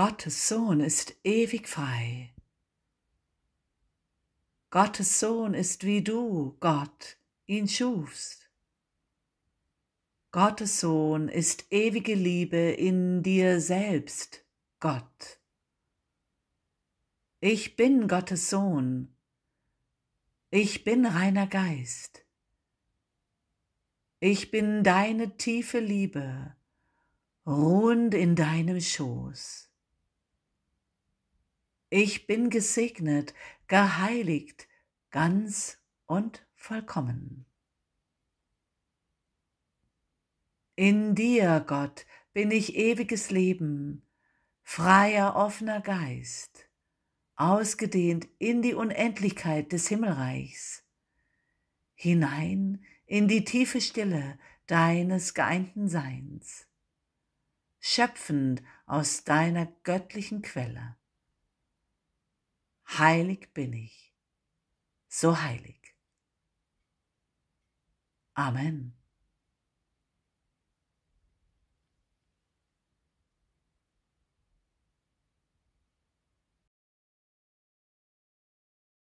Gottes Sohn ist ewig frei. Gottes Sohn ist wie du, Gott, ihn schufst. Gottes Sohn ist ewige Liebe in dir selbst, Gott. Ich bin Gottes Sohn. Ich bin reiner Geist. Ich bin deine tiefe Liebe, ruhend in deinem Schoß. Ich bin gesegnet, geheiligt, ganz und vollkommen. In dir, Gott, bin ich ewiges Leben, freier, offener Geist, ausgedehnt in die Unendlichkeit des Himmelreichs, hinein in die tiefe Stille deines geeinten Seins, schöpfend aus deiner göttlichen Quelle. Heilig bin ich, so heilig. Amen.